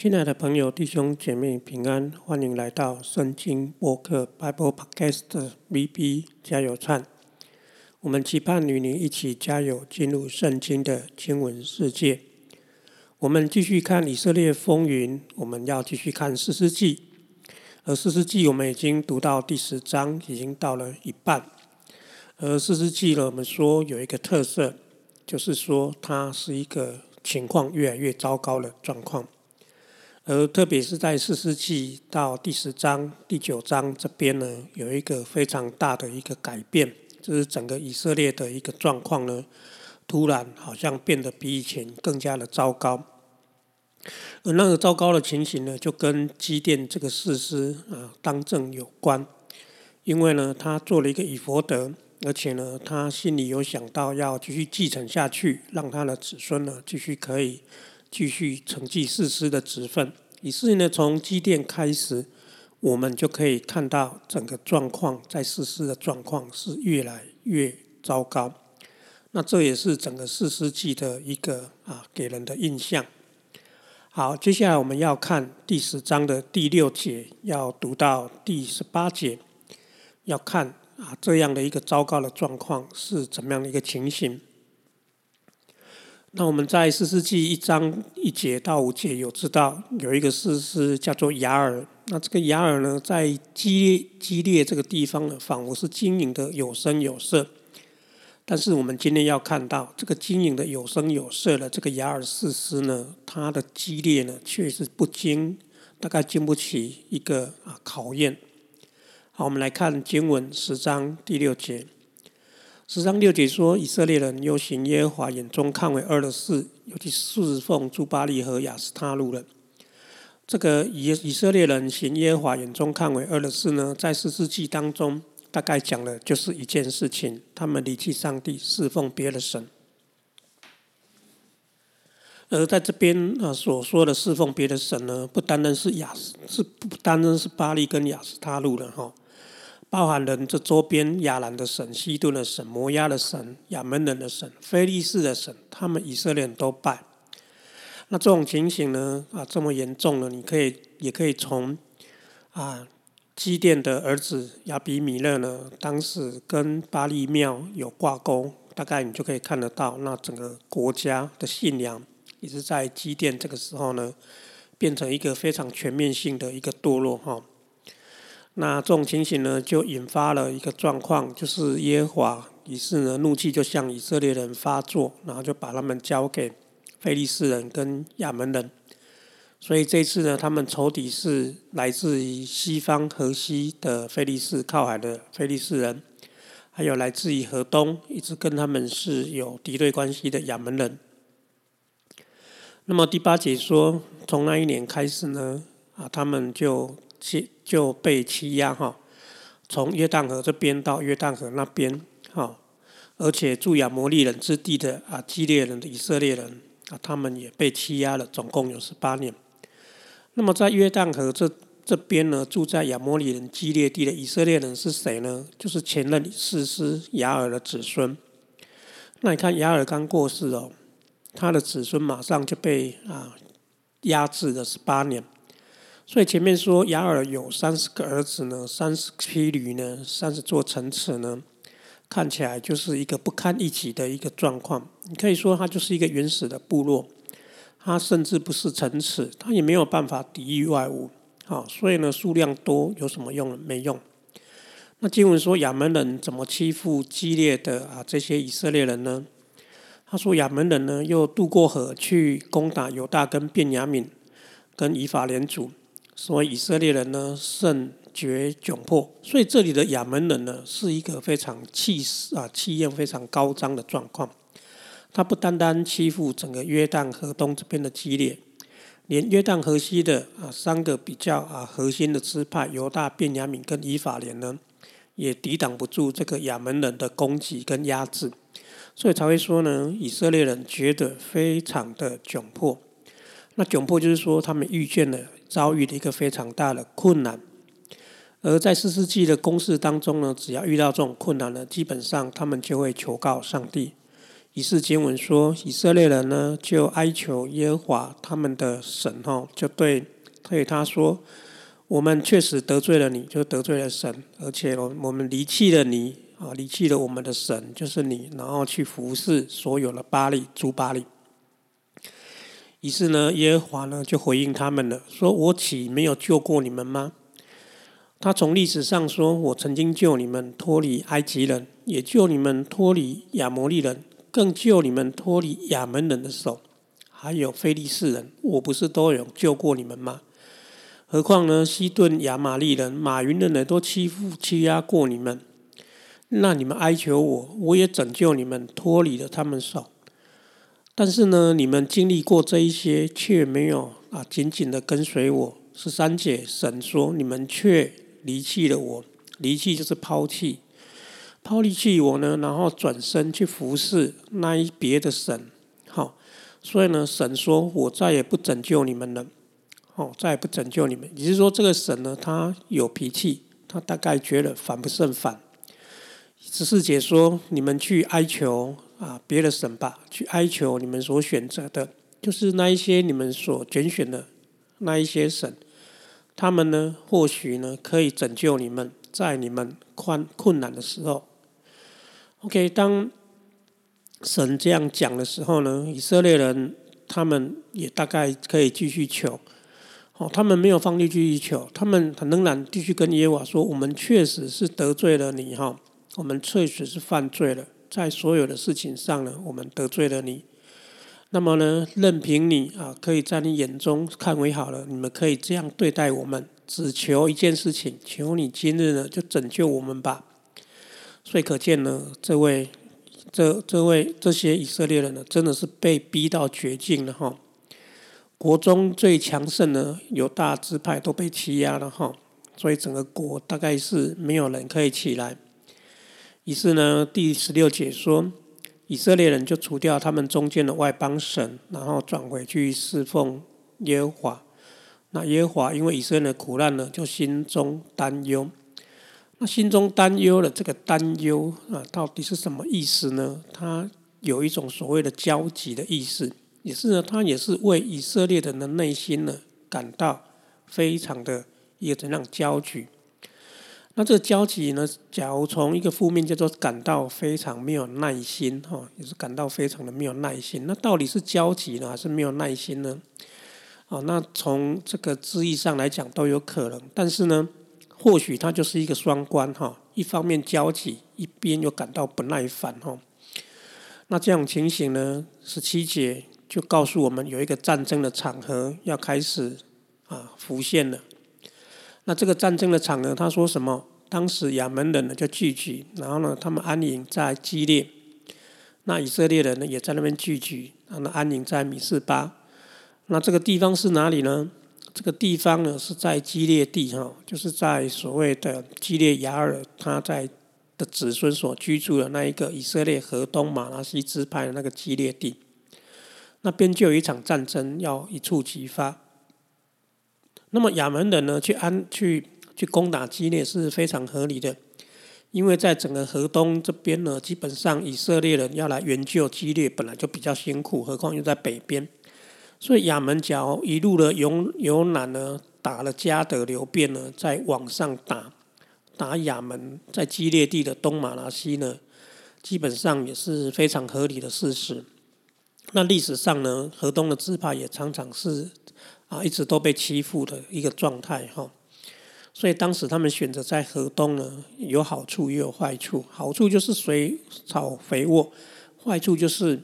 亲爱的朋友、弟兄姐妹平安，欢迎来到圣经播客 Bible Podcast VB 加油站。我们期盼与您一起加油，进入圣经的经文世界。我们继续看以色列风云，我们要继续看四世纪。而四世纪我们已经读到第十章，已经到了一半。而四世纪呢，我们说有一个特色，就是说它是一个情况越来越糟糕的状况。而特别是在四世纪到第十章、第九章这边呢，有一个非常大的一个改变，就是整个以色列的一个状况呢，突然好像变得比以前更加的糟糕。而那个糟糕的情形呢，就跟基甸这个事师啊当政有关，因为呢，他做了一个以佛德，而且呢，他心里有想到要继续继承下去，让他的子孙呢继续可以。继续承继世师的职分，于是呢，从基甸开始，我们就可以看到整个状况，在世师的状况是越来越糟糕。那这也是整个四世纪的一个啊给人的印象。好，接下来我们要看第十章的第六节，要读到第十八节，要看啊这样的一个糟糕的状况是怎么样的一个情形。那我们在四世纪一章一节到五节有知道有一个事是叫做雅尔，那这个雅尔呢，在激激烈这个地方呢，仿佛是经营的有声有色。但是我们今天要看到这个经营的有声有色的这个雅尔士师呢，它的激烈呢，确实不经，大概经不起一个啊考验。好，我们来看经文十章第六节。十章六节说，以色列人又行耶和华眼中看为恶的事，尤其侍奉朱巴利和亚斯他路人。这个以以色列人行耶和华眼中看为恶的事呢，在四世纪当中，大概讲的就是一件事情：他们离弃上帝，侍奉别的神。而在这边啊所说的侍奉别的神呢，不单单是亚斯，是不单单是巴利跟亚斯他路人哈。包含了这周边亚兰的神、西顿的神、摩押的神、亚门人的神、菲利士的神，他们以色列人都拜。那这种情形呢？啊，这么严重了，你可以也可以从啊基甸的儿子亚比米勒呢，当时跟巴利庙有挂钩，大概你就可以看得到，那整个国家的信仰也是在基甸这个时候呢，变成一个非常全面性的一个堕落哈。那这种情形呢，就引发了一个状况，就是耶和华于是呢怒气就向以色列人发作，然后就把他们交给非利士人跟亚门人。所以这次呢，他们仇敌是来自于西方河西的非利士靠海的非利士人，还有来自于河东一直跟他们是有敌对关系的亚门人。那么第八节说，从那一年开始呢，啊，他们就。就被欺压哈，从约旦河这边到约旦河那边哈，而且住亚摩利人之地的啊基列人的以色列人啊，他们也被欺压了，总共有十八年。那么在约旦河这这边呢，住在亚摩利人基列地的以色列人是谁呢？就是前任士师雅尔的子孙。那你看雅尔刚过世哦，他的子孙马上就被啊压制了十八年。所以前面说雅尔有三十个儿子呢，三十匹驴呢，三十座城池呢，看起来就是一个不堪一击的一个状况。你可以说它就是一个原始的部落，它甚至不是城池，它也没有办法抵御外物。好，所以呢数量多有什么用？没用。那经文说亚门人怎么欺负激烈的啊这些以色列人呢？他说亚门人呢又渡过河去攻打犹大跟便雅悯跟以法莲族。所以以色列人呢甚觉窘迫，所以这里的亚门人呢是一个非常气势啊气焰非常高涨的状况。他不单单欺负整个约旦河东这边的激烈，连约旦河西的啊三个比较啊核心的支派犹大、便雅悯跟以法莲呢，也抵挡不住这个亚门人的攻击跟压制，所以才会说呢，以色列人觉得非常的窘迫。那窘迫就是说他们遇见了。遭遇了一个非常大的困难，而在四世纪的公式当中呢，只要遇到这种困难呢，基本上他们就会求告上帝，以是经文说，以色列人呢就哀求耶和华他们的神哈，就对对他说：“我们确实得罪了你，就得罪了神，而且我我们离弃了你啊，离弃了我们的神，就是你，然后去服侍所有的巴利诸巴利。”于是呢，耶和华呢就回应他们了，说：“我岂没有救过你们吗？”他从历史上说：“我曾经救你们脱离埃及人，也救你们脱离亚摩利人。”更救你们脱离亚门人的手，还有非利士人，我不是都有救过你们吗？何况呢，西顿亚玛利人、马云的人都欺负欺压过你们，那你们哀求我，我也拯救你们脱离了他们手。但是呢，你们经历过这一些，却没有啊紧紧的跟随我。十三姐神说，你们却离弃了我，离弃就是抛弃。抛离弃我呢，然后转身去服侍那一别的神，好，所以呢，神说我再也不拯救你们了，哦，再也不拯救你们。也就是说，这个神呢，他有脾气，他大概觉得烦不胜烦。十四节说，你们去哀求啊别的神吧，去哀求你们所选择的，就是那一些你们所拣选的那一些神，他们呢，或许呢，可以拯救你们，在你们困困难的时候。OK，当神这样讲的时候呢，以色列人他们也大概可以继续求。哦，他们没有放弃继续求，他们仍然继续跟耶和华说：“我们确实是得罪了你，哈，我们确实是犯罪了，在所有的事情上呢，我们得罪了你。那么呢，任凭你啊，可以在你眼中看为好了，你们可以这样对待我们，只求一件事情，求你今日呢就拯救我们吧。”所以可见呢，这位、这、这位、这些以色列人呢，真的是被逼到绝境了哈。国中最强盛的有大支派都被欺压了哈，所以整个国大概是没有人可以起来。于是呢，第十六节说，以色列人就除掉他们中间的外邦神，然后转回去侍奉耶和华。那耶和华因为以色列的苦难呢，就心中担忧。那心中担忧的这个担忧啊，到底是什么意思呢？它有一种所谓的焦急的意思，也是呢，它也是为以色列人的内心呢感到非常的一个怎样焦急。那这个焦急呢，假如从一个负面叫做感到非常没有耐心哈，也是感到非常的没有耐心。那到底是焦急呢，还是没有耐心呢？哦，那从这个字义上来讲都有可能，但是呢。或许他就是一个双关哈，一方面焦急，一边又感到不耐烦哈。那这种情形呢，十七节就告诉我们有一个战争的场合要开始啊浮现了。那这个战争的场合，他说什么？当时亚门人呢就聚集，然后呢他们安营在基列，那以色列人呢也在那边聚集，然后安营在米斯巴。那这个地方是哪里呢？这个地方呢是在基列地哈，就是在所谓的基列雅尔他在的子孙所居住的那一个以色列河东马拉西支派的那个基列地，那边就有一场战争要一触即发。那么亚门人呢去安去去攻打基列是非常合理的，因为在整个河东这边呢，基本上以色列人要来援救基列本来就比较辛苦，何况又在北边。所以亚门角一路的由由南呢，打了加德流变呢，再往上打打亚门，在基列地的东马拉西呢，基本上也是非常合理的事实。那历史上呢，河东的支派也常常是啊，一直都被欺负的一个状态哈。所以当时他们选择在河东呢，有好处也有坏处。好处就是水草肥沃，坏处就是。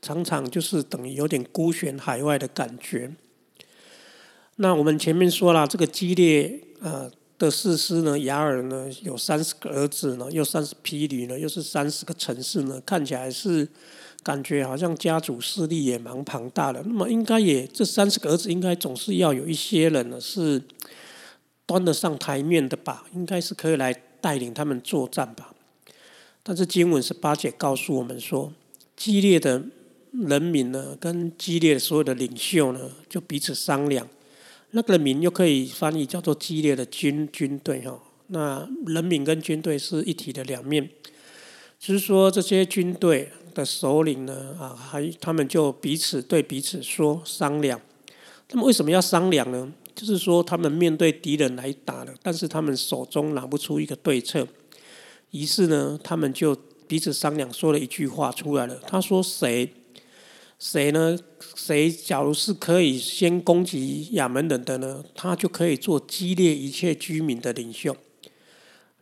常常就是等于有点孤悬海外的感觉。那我们前面说了，这个激烈啊的士师呢，雅尔呢有三十个儿子呢，又三十匹驴呢，又是三十个城市呢，看起来是感觉好像家族势力也蛮庞大的。那么应该也这三十个儿子应该总是要有一些人呢是端得上台面的吧？应该是可以来带领他们作战吧？但是经文十八节告诉我们说，激烈的。人民呢，跟激烈的所有的领袖呢，就彼此商量。那个民又可以翻译叫做激烈的军军队哈。那人民跟军队是一体的两面，就是说这些军队的首领呢，啊，还他们就彼此对彼此说商量。他们为什么要商量呢？就是说他们面对敌人来打了，但是他们手中拿不出一个对策。于是呢，他们就彼此商量，说了一句话出来了。他说：“谁谁呢？谁假如是可以先攻击亚门人的呢？他就可以做激烈一切居民的领袖。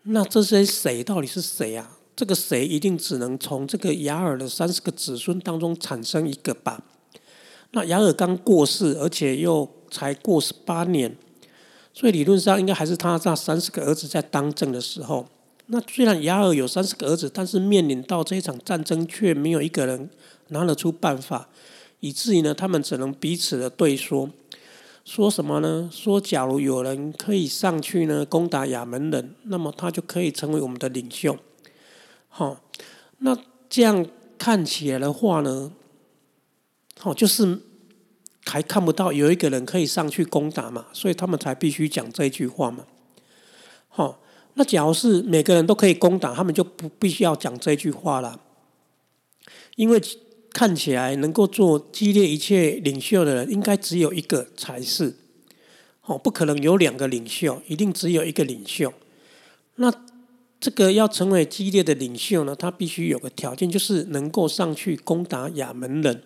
那这些谁到底是谁啊？这个谁一定只能从这个雅尔的三十个子孙当中产生一个吧？那雅尔刚过世，而且又才过十八年，所以理论上应该还是他那三十个儿子在当政的时候。”那虽然雅尔有三十个儿子，但是面临到这一场战争，却没有一个人拿得出办法，以至于呢，他们只能彼此的对说，说什么呢？说假如有人可以上去呢，攻打亚门人，那么他就可以成为我们的领袖。好，那这样看起来的话呢，好，就是还看不到有一个人可以上去攻打嘛，所以他们才必须讲这句话嘛。好。那假如是每个人都可以攻打，他们就不必须要讲这句话了，因为看起来能够做激烈一切领袖的人，应该只有一个才是，哦，不可能有两个领袖，一定只有一个领袖。那这个要成为激烈的领袖呢，他必须有个条件，就是能够上去攻打亚门人。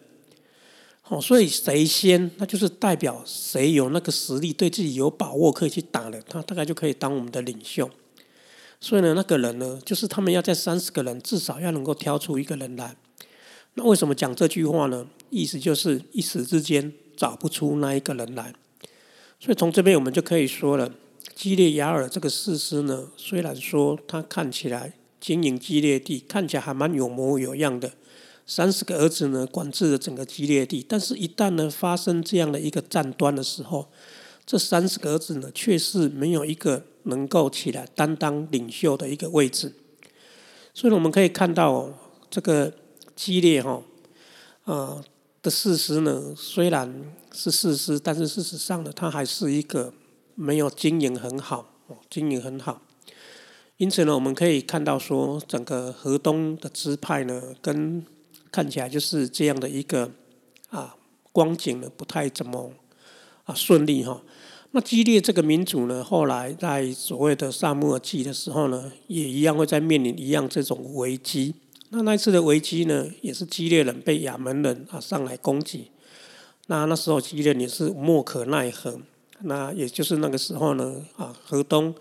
哦，所以谁先，那就是代表谁有那个实力，对自己有把握可以去打了，他大概就可以当我们的领袖。所以呢，那个人呢，就是他们要在三十个人，至少要能够挑出一个人来。那为什么讲这句话呢？意思就是一时之间找不出那一个人来。所以从这边我们就可以说了，基列雅尔这个事实呢，虽然说他看起来经营基列地，看起来还蛮有模有样的，三十个儿子呢管制了整个基列地，但是一旦呢发生这样的一个战端的时候，这三十个儿子呢却是没有一个。能够起来担当领袖的一个位置，所以我们可以看到这个激烈哈啊的事实呢，虽然是事实，但是事实上呢，它还是一个没有经营很好哦，经营很好。因此呢，我们可以看到说，整个河东的支派呢，跟看起来就是这样的一个啊光景呢，不太怎么啊顺利哈。那激烈这个民族呢，后来在所谓的萨摩尔记的时候呢，也一样会在面临一样这种危机。那那一次的危机呢，也是激烈人被亚门人啊上来攻击。那那时候激烈也是莫可奈何。那也就是那个时候呢，啊河东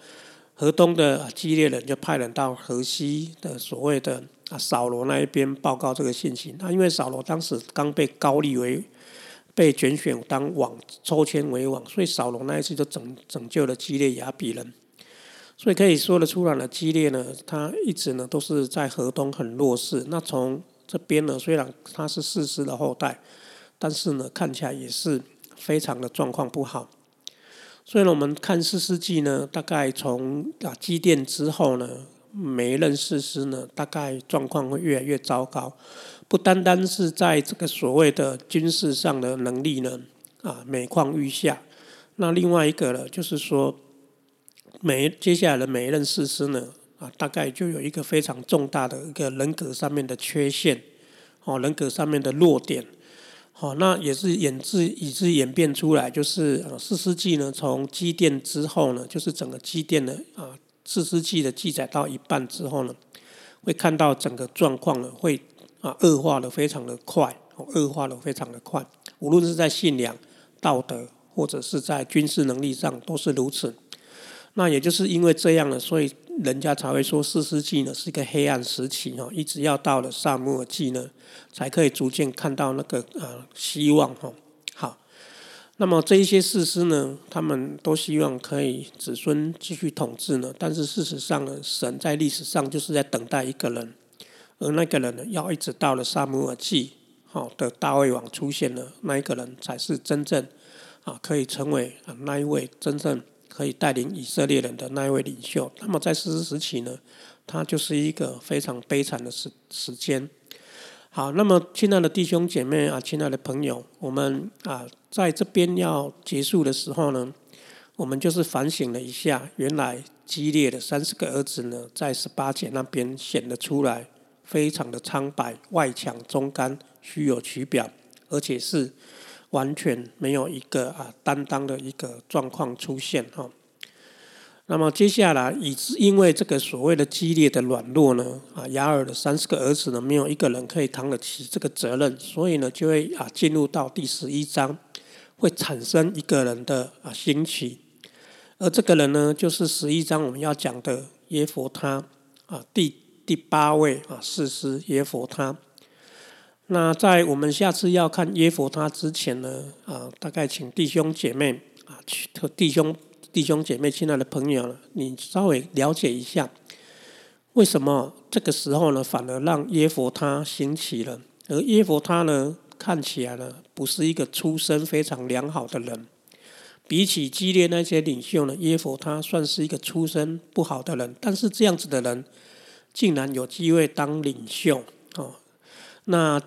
河东的激烈人就派人到河西的所谓的啊扫罗那一边报告这个信息。那因为扫罗当时刚被高立为。被拣选当王，抽签为王，所以扫罗那一次就拯拯救了基列雅比人，所以可以说得出来了。基烈呢，他一直呢都是在河东很弱势。那从这边呢，虽然他是四师的后代，但是呢看起来也是非常的状况不好。所以呢，我们看四世纪呢，大概从啊基甸之后呢，每一任四师呢，大概状况会越来越糟糕。不单单是在这个所谓的军事上的能力呢，啊，每况愈下。那另外一个呢，就是说，每接下来的每一任士师呢，啊，大概就有一个非常重大的一个人格上面的缺陷，哦，人格上面的弱点，好，那也是演至以致演变出来，就是呃，四世纪呢，从基甸之后呢，就是整个基甸的啊，四世纪的记载到一半之后呢，会看到整个状况呢会。啊，恶化的非常的快，恶化的非常的快。无论是在信仰、道德，或者是在军事能力上，都是如此。那也就是因为这样呢，所以人家才会说四世纪呢是一个黑暗时期哈，一直要到了萨母尔纪呢，才可以逐渐看到那个呃希望哈。好，那么这一些士师呢，他们都希望可以子孙继续统治呢，但是事实上呢，神在历史上就是在等待一个人。而那个人呢，要一直到了萨姆尔记，好的大卫王出现了，那一个人才是真正啊，可以成为啊那一位真正可以带领以色列人的那一位领袖。那么在史诗时期呢，他就是一个非常悲惨的时时间。好，那么亲爱的弟兄姐妹啊，亲爱的朋友，我们啊在这边要结束的时候呢，我们就是反省了一下，原来激烈的三十个儿子呢，在十八节那边显得出来。非常的苍白，外强中干，虚有其表，而且是完全没有一个啊担当的一个状况出现哈。那么接下来，以因为这个所谓的激烈的软弱呢，啊，雅尔的三十个儿子呢，没有一个人可以扛得起这个责任，所以呢，就会啊进入到第十一章，会产生一个人的啊兴起，而这个人呢，就是十一章我们要讲的耶佛他啊第第八位啊四师耶佛他。那在我们下次要看耶佛他之前呢，啊，大概请弟兄姐妹啊去和弟兄。弟兄姐妹，亲爱的朋友你稍微了解一下，为什么这个时候呢，反而让耶佛他兴起了？而耶佛他呢，看起来呢，不是一个出身非常良好的人。比起激烈那些领袖呢，耶佛他算是一个出身不好的人。但是这样子的人，竟然有机会当领袖哦。那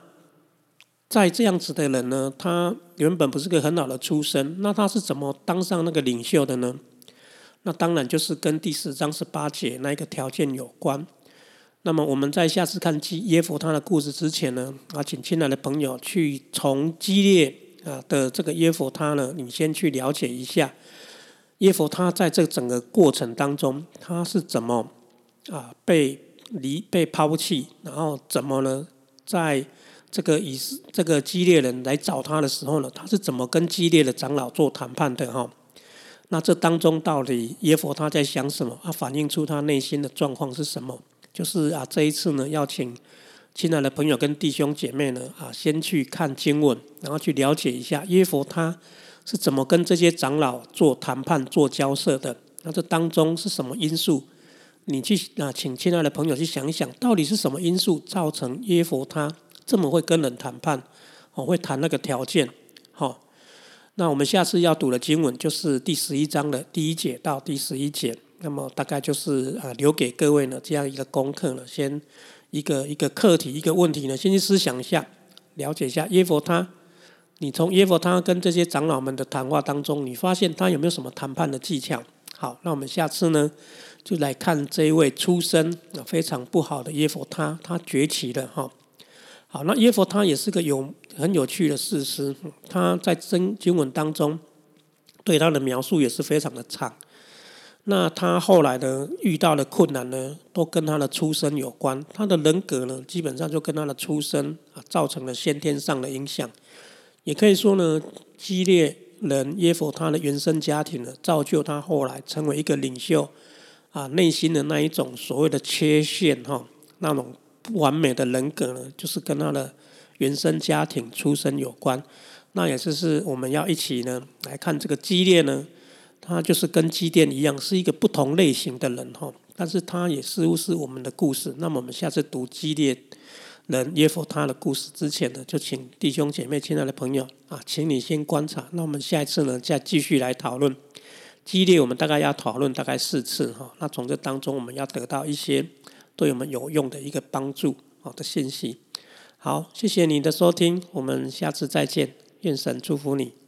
在这样子的人呢，他原本不是个很好的出身，那他是怎么当上那个领袖的呢？那当然就是跟第四章十八节那一个条件有关。那么我们在下次看耶夫他的故事之前呢，啊，请亲爱的朋友去从激烈啊的这个耶夫他呢，你先去了解一下耶夫他在这整个过程当中他是怎么啊被离被抛弃，然后怎么呢在。这个以这个激烈人来找他的时候呢，他是怎么跟激烈的长老做谈判的哈？那这当中到底耶佛他在想什么？他反映出他内心的状况是什么？就是啊，这一次呢，要请亲爱的朋友跟弟兄姐妹呢啊，先去看经文，然后去了解一下耶佛他是怎么跟这些长老做谈判、做交涉的。那这当中是什么因素？你去啊，请亲爱的朋友去想一想，到底是什么因素造成耶佛他？这么会跟人谈判，哦，会谈那个条件，好。那我们下次要读的经文就是第十一章的第一节到第十一节，那么大概就是啊，留给各位呢这样一个功课呢，先一个一个课题一个问题呢，先去思想一下，了解一下耶佛他。你从耶佛他跟这些长老们的谈话当中，你发现他有没有什么谈判的技巧？好，那我们下次呢就来看这一位出身非常不好的耶佛他，他崛起了哈。好，那耶佛他也是个有很有趣的事实，他在真经文当中对他的描述也是非常的长。那他后来呢遇到的困难呢，都跟他的出身有关。他的人格呢，基本上就跟他的出身啊造成了先天上的影响。也可以说呢，激烈人耶佛他的原生家庭呢，造就他后来成为一个领袖啊，内心的那一种所谓的缺陷哈，那种。不完美的人格呢，就是跟他的原生家庭出身有关。那也就是我们要一起呢来看这个激烈呢，他就是跟基甸一样，是一个不同类型的人哈。但是他也似乎是我们的故事。那么我们下次读激烈人耶夫他的故事之前呢，就请弟兄姐妹、亲爱的朋友啊，请你先观察。那我们下一次呢，再继续来讨论激烈。我们大概要讨论大概四次哈。那从这当中，我们要得到一些。对我们有用的一个帮助，好的信息。好，谢谢你的收听，我们下次再见，愿神祝福你。